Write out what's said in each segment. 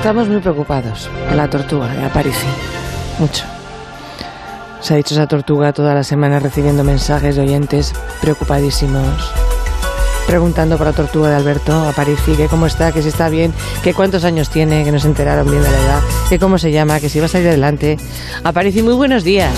Estamos muy preocupados por la tortuga de Aparici. Mucho. Se ha dicho esa tortuga toda la semana recibiendo mensajes de oyentes preocupadísimos. Preguntando por la tortuga de Alberto Aparici, que cómo está, que si está bien, que cuántos años tiene, que no se enteraron bien de la edad, que cómo se llama, que si va a salir adelante. Aparici, muy buenos días.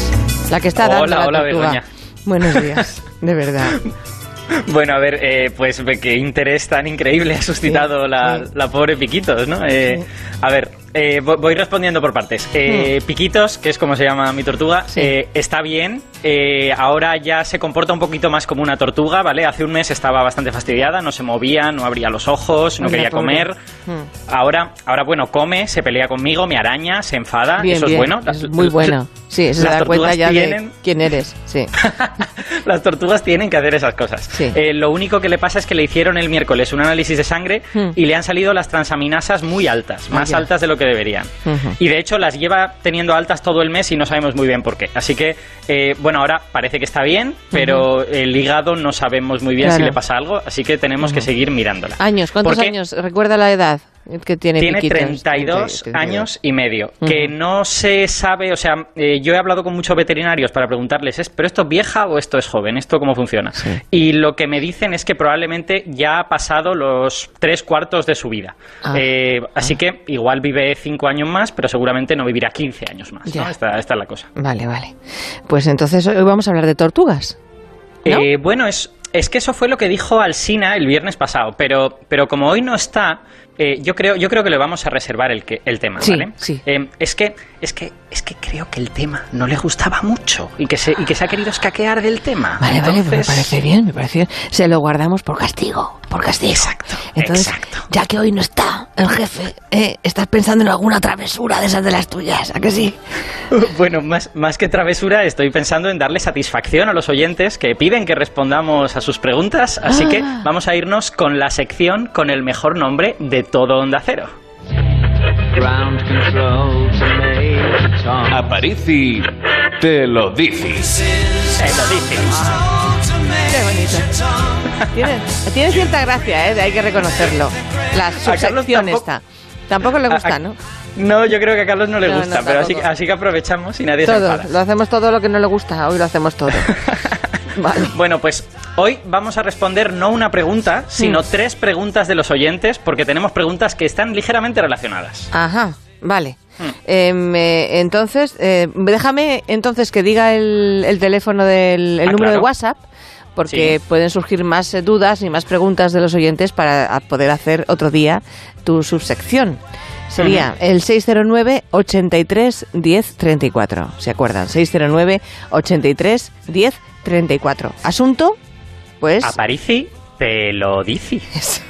La que está dando Hola, la hola, tortuga. Begoña. Buenos días, de verdad. Bueno, a ver, eh, pues qué interés tan increíble ha suscitado Sí, la, sí. la pobre Piquitos, ¿no? Eh, A ver, eh, vo- voy respondiendo por partes. Eh, Piquitos, que es como se llama mi tortuga, Hmm. Sí. eh, está bien. eh, ahora ya se comporta un poquito más como una tortuga, ¿vale? Hace un mes estaba bastante fastidiada, no se movía, no abría los ojos, no quería comer. Hmm. Ahora, ahora, bueno, come, se pelea conmigo, me araña, se enfada. Bien, Eso bien. es bueno. Muy bueno. Sí, se da cuenta ya de tienen- quién eres. Sí. Las tortugas tienen que hacer esas cosas. Sí. Eh, lo único que le pasa es que le hicieron el miércoles un análisis de sangre Hmm. y le han salido las transaminasas muy altas, más Vaya. altas de lo que deberían. Y de hecho las lleva teniendo altas todo el mes y no sabemos muy bien por qué. Así que, eh, bueno, ahora parece que está bien, pero el hígado no sabemos muy bien Claro. si le pasa algo, así que tenemos que seguir mirándola. Años, ¿cuántos Porque años? Recuerda la edad que tiene Tiene Piquitos. 32 Treinta- años y medio. Que no se sabe, o sea, eh, yo he hablado con muchos veterinarios para preguntarles, ¿es, ¿pero esto es vieja o esto es joven? ¿Esto cómo funciona? Sí. Y lo que me dicen es que probablemente ya ha pasado los tres cuartos de su vida. Ah. Eh, así que igual vive cinco años más, pero seguramente no vivirá 15 años más. Esta, esta es la cosa. Vale, vale. Pues entonces hoy vamos a hablar de tortugas. ¿No? Eh, bueno, es, es que eso fue lo que dijo Alsina el viernes pasado, pero, pero como hoy no está, eh, yo, creo, yo creo que le vamos a reservar el, que, el tema, Sí, ¿vale? sí. Eh, es, que, es, que, es que creo que el tema no le gustaba mucho y que se, y que se ha querido escaquear del tema. Vale, vale, pues me Entonces- parece bien, me parece bien. Se lo guardamos por castigo, por castigo. Exacto, Entonces, exacto. ya que hoy no está el jefe, ¿eh? estás pensando en alguna travesura de esas de las tuyas, ¿a que sí? Bueno, más, más que travesura, estoy pensando en darle satisfacción a los oyentes que piden que respondamos a sus preguntas, así que Ah. vamos a irnos con la sección con el mejor nombre de todo Onda Cero. Aparici te lo dice. Eso dice. Qué bonito. Tiene, tiene cierta gracia, ¿eh? Hay que reconocerlo. La subsección tampoco- esta. Tampoco le gusta, A- a- ¿no? No, yo creo que a Carlos no le No, no, gusta, pero así, así que aprovechamos y nadie se Todo. enfada. Lo hacemos todo lo que no le gusta. Hoy lo hacemos todo. Vale. Bueno, pues hoy vamos a responder no una pregunta, sino Mm. tres preguntas de los oyentes, porque tenemos preguntas que están ligeramente relacionadas. Ajá, vale. Hmm. Em, eh, entonces, eh, déjame entonces que diga el, el teléfono del el Ah, número de. WhatsApp, porque Sí. pueden surgir más eh, dudas y más preguntas de los oyentes para a poder hacer otro día tu subsección. Sería el 609 83 10 34. ¿Se acuerdan? 609 83 10 34. Asunto, pues. Aparici te lo dice. Eso.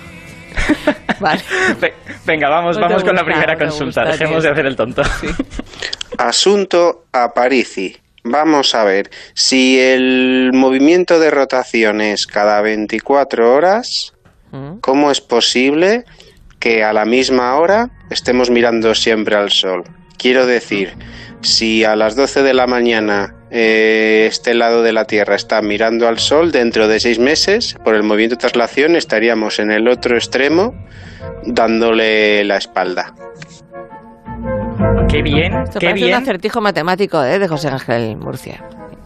vale. Ve- Venga, vamos, No vamos con la primera no consulta. gusta, Dejemos de hacer el tonto. Asunto Aparici. Vamos a ver, si el movimiento de rotación es cada 24 horas, Mm. ¿cómo es posible que a la misma hora estemos mirando siempre al sol? Quiero decir, si a las 12 de la mañana eh, este lado de la Tierra está mirando al sol, dentro de seis meses, por el movimiento de traslación, estaríamos en el otro extremo dándole la espalda. Qué bien, Esto qué un bien, acertijo matemático ¿eh? de José Ángel Murcia.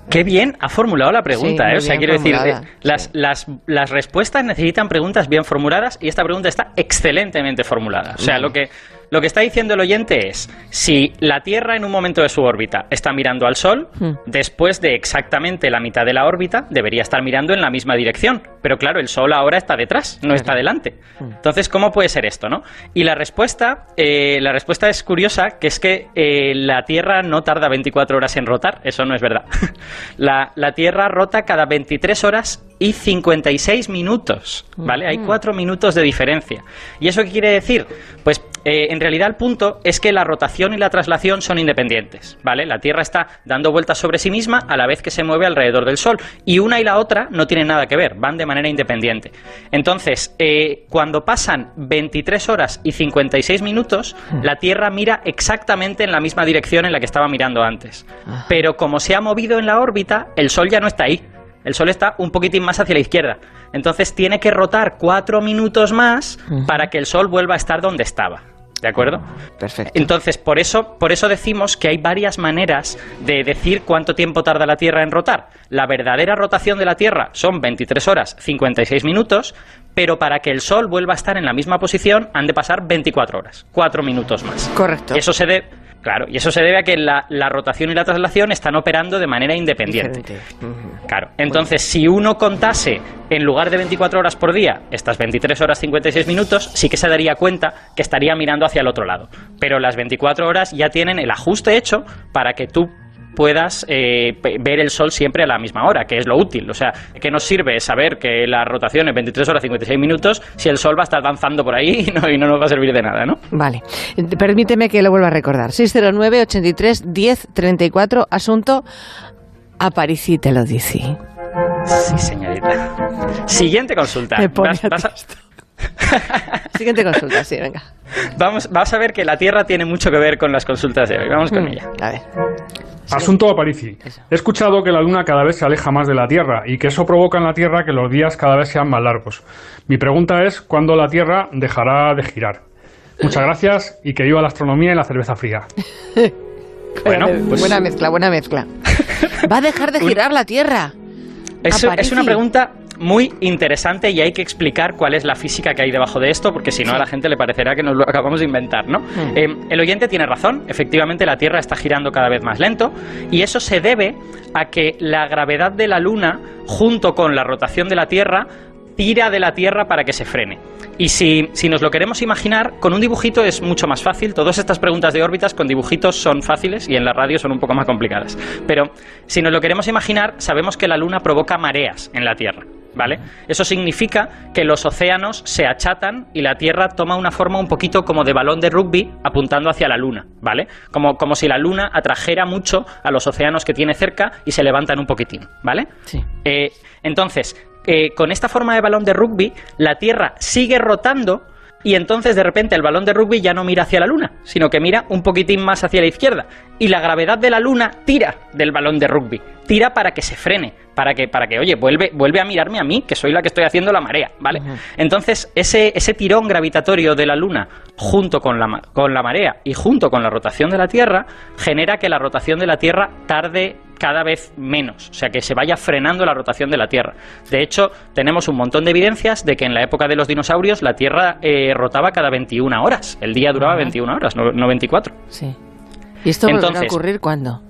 qué bien ha formulado la pregunta. Sí, ¿eh? O sea, quiero decir, formulada, eh, las, sí. las, las respuestas necesitan preguntas bien formuladas y esta pregunta está excelentemente formulada. O sea, lo que, lo que está diciendo el oyente es, si la Tierra en un momento de su órbita está mirando al Sol, Mm. después de exactamente la mitad de la órbita, debería estar mirando en la misma dirección. Pero claro, el Sol ahora está detrás, no está delante. Mm. Entonces, ¿cómo puede ser esto, no? Y la respuesta, eh, la respuesta es curiosa, que es que eh, la Tierra no tarda 24 horas en rotar. Eso no es verdad. la, la Tierra rota cada 23 horas y 56 minutos, ¿vale? Hay cuatro minutos de diferencia. ¿Y eso qué quiere decir? Pues eh, en realidad el punto es que la rotación y la traslación son independientes, ¿vale? La Tierra está dando vueltas sobre sí misma a la vez que se mueve alrededor del Sol y una y la otra no tienen nada que ver, van de manera independiente. Entonces, eh, cuando pasan 23 horas y 56 minutos, la Tierra mira exactamente en la misma dirección en la que estaba mirando antes. Pero como se ha movido en la órbita, el Sol ya no está ahí. El Sol está un poquitín más hacia la izquierda. Entonces tiene que rotar cuatro minutos más para que el Sol vuelva a estar donde estaba. ¿De acuerdo? Perfecto. Entonces, por eso, por eso decimos que hay varias maneras de decir cuánto tiempo tarda la Tierra en rotar. La verdadera rotación de la Tierra son 23 horas 56 minutos, pero para que el Sol vuelva a estar en la misma posición han de pasar 24 horas, 4 minutos más. Correcto. Eso se debe, claro, y eso se debe a que la, la rotación y la traslación están operando de manera independiente. Claro, entonces si uno contase en lugar de 24 horas por día estas 23 horas 56 minutos, sí que se daría cuenta que estaría mirando hacia el otro lado. Pero las 24 horas ya tienen el ajuste hecho para que tú puedas eh, ver el sol siempre a la misma hora, que es lo útil. O sea, ¿qué nos sirve saber que la rotación es 23 horas 56 minutos si el sol va a estar danzando por ahí y no, y no nos va a servir de nada, ¿no? Vale. Permíteme que lo vuelva a recordar. 609 83 10 34 asunto Aparici te lo dice. Sí, señorita. Siguiente consulta. Me pone Vas- a vas a- Siguiente consulta, sí, venga. vamos, vas a ver que la Tierra tiene mucho que ver con las consultas de hoy. Vamos con Mm, ella. A ver. Asunto Aparici. Eso. He escuchado que la Luna cada vez se aleja más de la Tierra y que eso provoca en la Tierra que los días cada vez sean más largos. Mi pregunta es, ¿cuándo la Tierra dejará de girar? Muchas gracias y que viva la astronomía y la cerveza fría. Bueno, buena, pues- buena mezcla, buena mezcla. Va a dejar de girar la Tierra. Es, Aparici. es una pregunta muy interesante y hay que explicar cuál es la física que hay debajo de esto, porque si no a la gente le parecerá que nos lo acabamos de inventar, ¿no? Mm. Eh, el oyente tiene razón, efectivamente la Tierra está girando cada vez más lento y eso se debe a que la gravedad de la Luna, junto con la rotación de la Tierra, tira de la Tierra para que se frene. Y si, si nos lo queremos imaginar, con un dibujito es mucho más fácil. Todas estas preguntas de órbitas con dibujitos son fáciles y en la radio son un poco más complicadas. Pero si nos lo queremos imaginar, sabemos que la Luna provoca mareas en la Tierra. ¿Vale? Eso significa que los océanos se achatan y la Tierra toma una forma un poquito como de balón de rugby apuntando hacia la Luna, ¿vale? Como, como si la Luna atrajera mucho a los océanos que tiene cerca y se levantan un poquitín, ¿vale? Sí. Eh, entonces, eh, con esta forma de balón de rugby, la Tierra sigue rotando y entonces de repente el balón de rugby ya no mira hacia la Luna, sino que mira un poquitín más hacia la izquierda. Y la gravedad de la Luna tira del balón de rugby, tira para que se frene, para que, para que oye, vuelve, vuelve a mirarme a mí, que soy la que estoy haciendo la marea, ¿vale? Entonces, ese, ese tirón gravitatorio de la Luna, junto con la, con la marea y junto con la rotación de la Tierra, genera que la rotación de la Tierra tarde cada vez menos, o sea, que se vaya frenando la rotación de la Tierra. De hecho, tenemos un montón de evidencias de que en la época de los dinosaurios la Tierra eh, rotaba cada 21 horas, el día duraba 21 horas, no, no 24. Sí. ¿Y esto volverá a Entonces- ocurrir cuándo?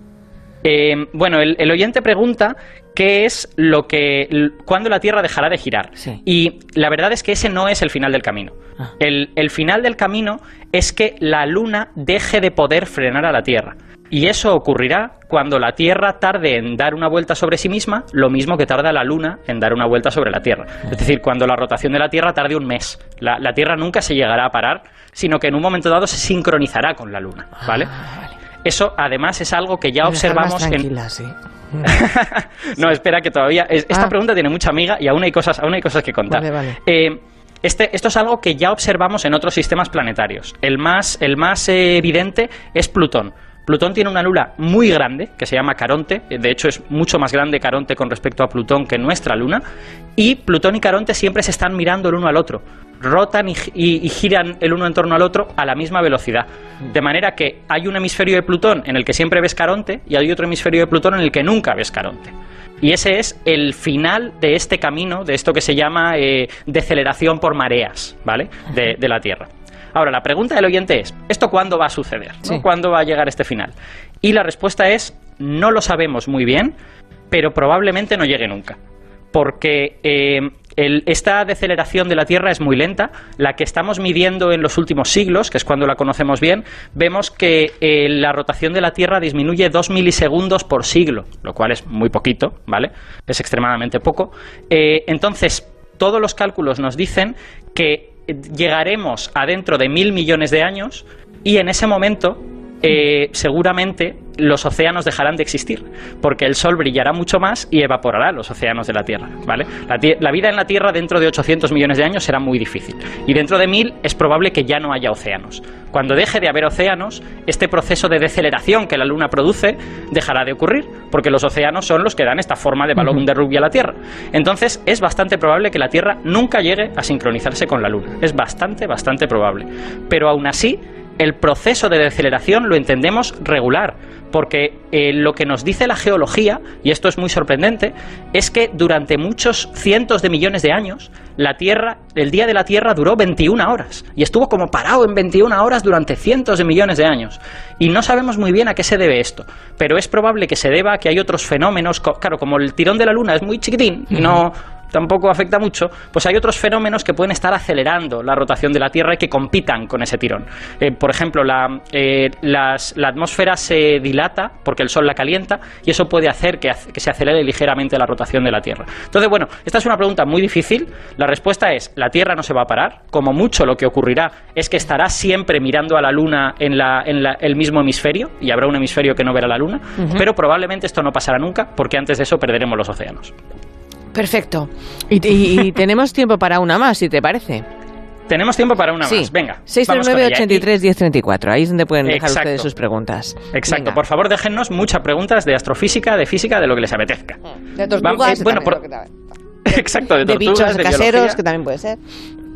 Eh, bueno, el, el oyente pregunta qué es lo que, cuándo la Tierra dejará de girar. Sí. Y la verdad es que ese no es el final del camino. Ah. El, el final del camino es que la Luna deje de poder frenar a la Tierra. Y eso ocurrirá cuando la Tierra tarde en dar una vuelta sobre sí misma, lo mismo que tarda la Luna en dar una vuelta sobre la Tierra. Es decir, cuando la rotación de la Tierra tarde un mes. La, la Tierra nunca se llegará a parar, sino que en un momento dado se sincronizará con la Luna. ¿Vale? Ah, vale. Eso además es algo que ya observamos en, sí. no, espera que todavía. es- esta Ah. pregunta tiene mucha amiga y aún hay cosas, aún hay cosas que contar. Vale, vale. Eh, este, esto es algo que ya observamos en otros sistemas planetarios. El más, el más eh, evidente es Plutón. Plutón tiene una luna muy grande, que se llama Caronte, eh, de hecho es mucho más grande Caronte con respecto a Plutón que nuestra luna, y Plutón y Caronte siempre se están mirando el uno al otro, rotan y, gi- y- y giran el uno en torno al otro a la misma velocidad, de manera que hay un hemisferio de Plutón en el que siempre ves Caronte y hay otro hemisferio de Plutón en el que nunca ves Caronte. Y ese es el final de este camino, de esto que se llama eh, deceleración por mareas, ¿vale? De, de la Tierra. Ahora, la pregunta del oyente es, ¿esto cuándo va a suceder? ¿Cuándo va a llegar este final? Y la respuesta es, no lo sabemos muy bien, pero probablemente no llegue nunca. Porque eh, el- esta deceleración de la Tierra es muy lenta. La que estamos midiendo en los últimos siglos, que es cuando la conocemos bien, vemos que eh, la rotación de la Tierra disminuye 2 milisegundos por siglo, lo cual es muy poquito, ¿vale? Es extremadamente poco. Eh, entonces, todos los cálculos nos dicen que llegaremos a dentro de mil millones de años y en ese momento eh, seguramente los océanos dejarán de existir, porque el Sol brillará mucho más y evaporará los océanos de la Tierra, ¿vale? La, vida en la Tierra dentro de 800 millones de años será muy difícil, y dentro de mil es probable que ya no haya océanos. Cuando deje de haber océanos, este proceso de deceleración que la Luna produce dejará de ocurrir, porque los océanos son los que dan esta forma de balón de rugby a la Tierra. Entonces, es bastante probable que la Tierra nunca llegue a sincronizarse con la Luna. Es bastante, bastante probable. Pero aún así, el proceso de deceleración lo entendemos regular, porque eh, lo que nos dice la geología, y esto es muy sorprendente, es que durante muchos cientos de millones de años, la Tierra, el día de la Tierra duró 21 horas, y estuvo como parado en 21 horas durante cientos de millones de años. Y no sabemos muy bien a qué se debe esto, pero es probable que se deba a que hay otros fenómenos, claro, como el tirón de la Luna es muy chiquitín, no tampoco afecta mucho, pues hay otros fenómenos que pueden estar acelerando la rotación de la Tierra y que compitan con ese tirón. Eh, por ejemplo, la, eh, las- la atmósfera se dilata porque el Sol la calienta y eso puede hacer que, se acelere ligeramente la rotación de la Tierra. Entonces, bueno, esta es una pregunta muy difícil. La respuesta es, la Tierra no se va a parar. Como mucho lo que ocurrirá es que estará siempre mirando a la Luna en, la- en la- el mismo hemisferio y habrá un hemisferio que no verá la Luna, pero probablemente esto no pasará nunca porque antes de eso perderemos los océanos. Perfecto. Y, y- y tenemos tiempo para una más, si te parece. Tenemos tiempo para una sí. más. Venga. vamos con 639 ella. 83 1034 Ahí es donde pueden dejar Exacto. ustedes sus preguntas. Exacto. Venga. Por favor, déjennos muchas preguntas de astrofísica, de física, de lo que les apetezca. De tortugas, Vamos, eh, bueno, por- Exacto, de, de tortugas, bichos de caseros, biología, que también puede ser.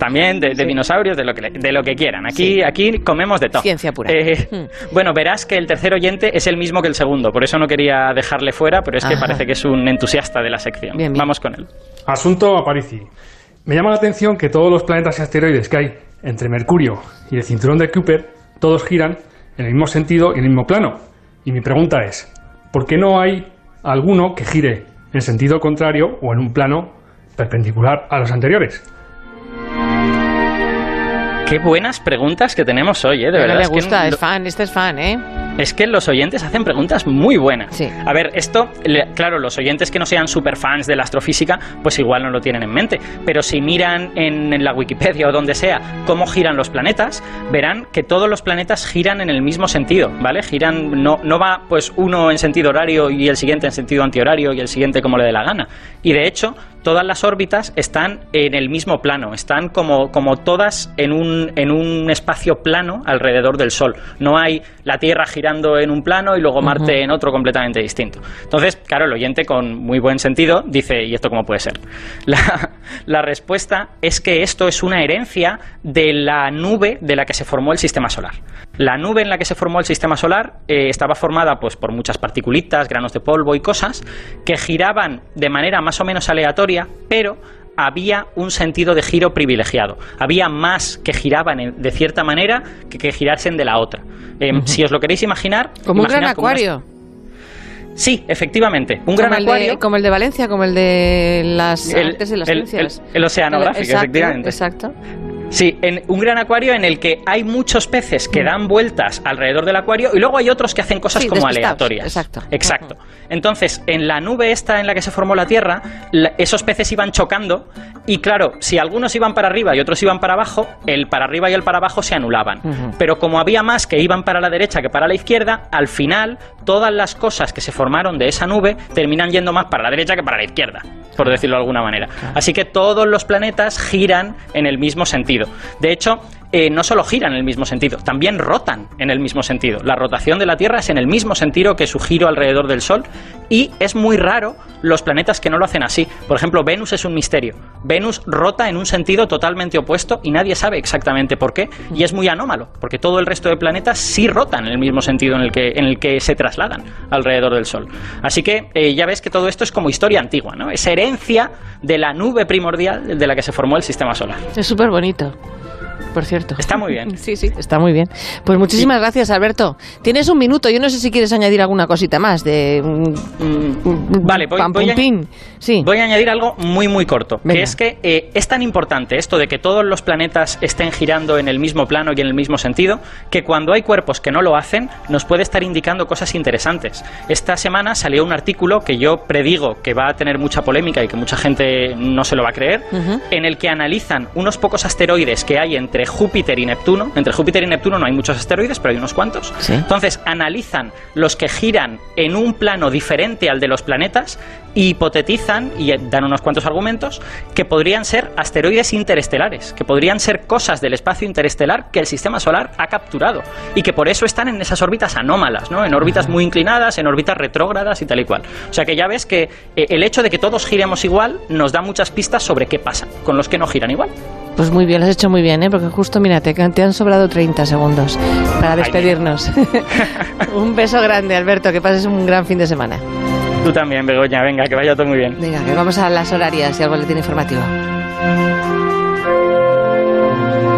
También de, de dinosaurios, de lo que, le- de lo que quieran. Aquí, aquí comemos de todo. Ciencia pura. Eh, Hmm. Bueno, verás que el tercer oyente es el mismo que el segundo, por eso no quería dejarle fuera, pero es que Ajá. parece que es un entusiasta de la sección. Bien, bien. Vamos con él. Asunto Aparici. Me llama la atención que todos los planetas y asteroides que hay entre Mercurio y el cinturón de Kuiper, todos giran en el mismo sentido y en el mismo plano. Y mi pregunta es, ¿por qué no hay alguno que gire en sentido contrario o en un plano perpendicular a los anteriores? Qué buenas preguntas que tenemos hoy, ¿eh? De Pero verdad. le es que gusta, es fan, este es fan, ¿eh? Es que los oyentes hacen preguntas muy buenas. Sí. A ver, esto, claro, los oyentes que no sean super fans de la astrofísica, pues igual no lo tienen en mente. Pero si miran en, en la Wikipedia o donde sea cómo giran los planetas, verán que todos los planetas giran en el mismo sentido, ¿vale? Giran, no, no va pues uno en sentido horario y el siguiente en sentido antihorario y el siguiente como le dé la gana. Y de hecho, todas las órbitas están en el mismo plano, están como, como todas en un, en un espacio plano alrededor del Sol. No hay la Tierra girando en un plano y luego Marte en otro completamente distinto. Entonces, claro, el oyente con muy buen sentido dice, ¿y esto cómo puede ser? La, la respuesta es que esto es una herencia de la nube de la que se formó el sistema solar. La nube en la que se formó el sistema solar eh, estaba formada pues, por muchas particulitas, granos de polvo y cosas que giraban de manera más o menos aleatoria, pero había un sentido de giro privilegiado. Había más que giraban en- de cierta manera que que girasen de la otra. Eh, Si os lo queréis imaginar... Como un gran una- acuario. Sí, efectivamente. Un como gran el de- acuario. como el de Valencia, como el de las El- artes y las el- ciencias. el- el oceanográfico, Exacto, efectivamente. Exacto. Sí, en un gran acuario en el que hay muchos peces que dan vueltas alrededor del acuario y luego hay otros que hacen cosas Sí, como aleatorias. exacto. Exacto. Entonces, en la nube esta en la que se formó la Tierra, esos peces iban chocando y claro, si algunos iban para arriba y otros iban para abajo, el para arriba y el para abajo se anulaban. Pero como había más que iban para la derecha que para la izquierda, al final todas las cosas que se formaron de esa nube terminan yendo más para la derecha que para la izquierda, por decirlo de alguna manera. Así que todos los planetas giran en el mismo sentido. De hecho, eh, no solo giran en el mismo sentido, también rotan en el mismo sentido. La rotación de la Tierra es en el mismo sentido que su giro alrededor del Sol y es muy raro los planetas que no lo hacen así. Por ejemplo, Venus es un misterio. Venus rota en un sentido totalmente opuesto y nadie sabe exactamente por qué y es muy anómalo, porque todo el resto de planetas sí rotan en el mismo sentido en el que, se trasladan alrededor del Sol. Así que eh, ya ves que todo esto es como historia antigua, ¿no? Es herencia de la nube primordial de la que se formó el sistema solar. Es súper bonito. Por cierto. Está muy bien. Sí, sí, está muy bien. Pues muchísimas gracias, Alberto. Tienes un minuto. Yo no sé si quieres añadir alguna cosita más de. mm, Mm, Vale, voy, pam, voy pum, a, pin. Sí. voy a añadir algo muy muy corto, Venga. que es que eh, es tan importante esto de que todos los planetas estén girando en el mismo plano y en el mismo sentido, que cuando hay cuerpos que no lo hacen, nos puede estar indicando cosas interesantes. Esta semana salió un artículo que yo predigo que va a tener mucha polémica y que mucha gente no se lo va a creer, en el que analizan unos pocos asteroides que hay entre Júpiter y Neptuno. Entre Júpiter y Neptuno no hay muchos asteroides, pero hay unos cuantos. Sí. Entonces analizan los que giran en un plano diferente al de los planetas y hipotetizan y dan unos cuantos argumentos que podrían ser asteroides interestelares, que podrían ser cosas del espacio interestelar que el sistema solar ha capturado y que por eso están en esas órbitas anómalas, ¿no? En órbitas muy inclinadas, en órbitas retrógradas y tal y cual. O sea que ya ves que eh, el hecho de que todos giremos igual nos da muchas pistas sobre qué pasa con los que no giran igual. Pues muy bien, lo has hecho muy bien, ¿eh? porque justo, mira, te, te han sobrado 30 segundos para despedirnos. un beso grande, Alberto, que pases un gran fin de semana. Tú también, Begoña, venga, que vaya todo muy bien. Venga, que vamos a las horarias y al boletín informativo.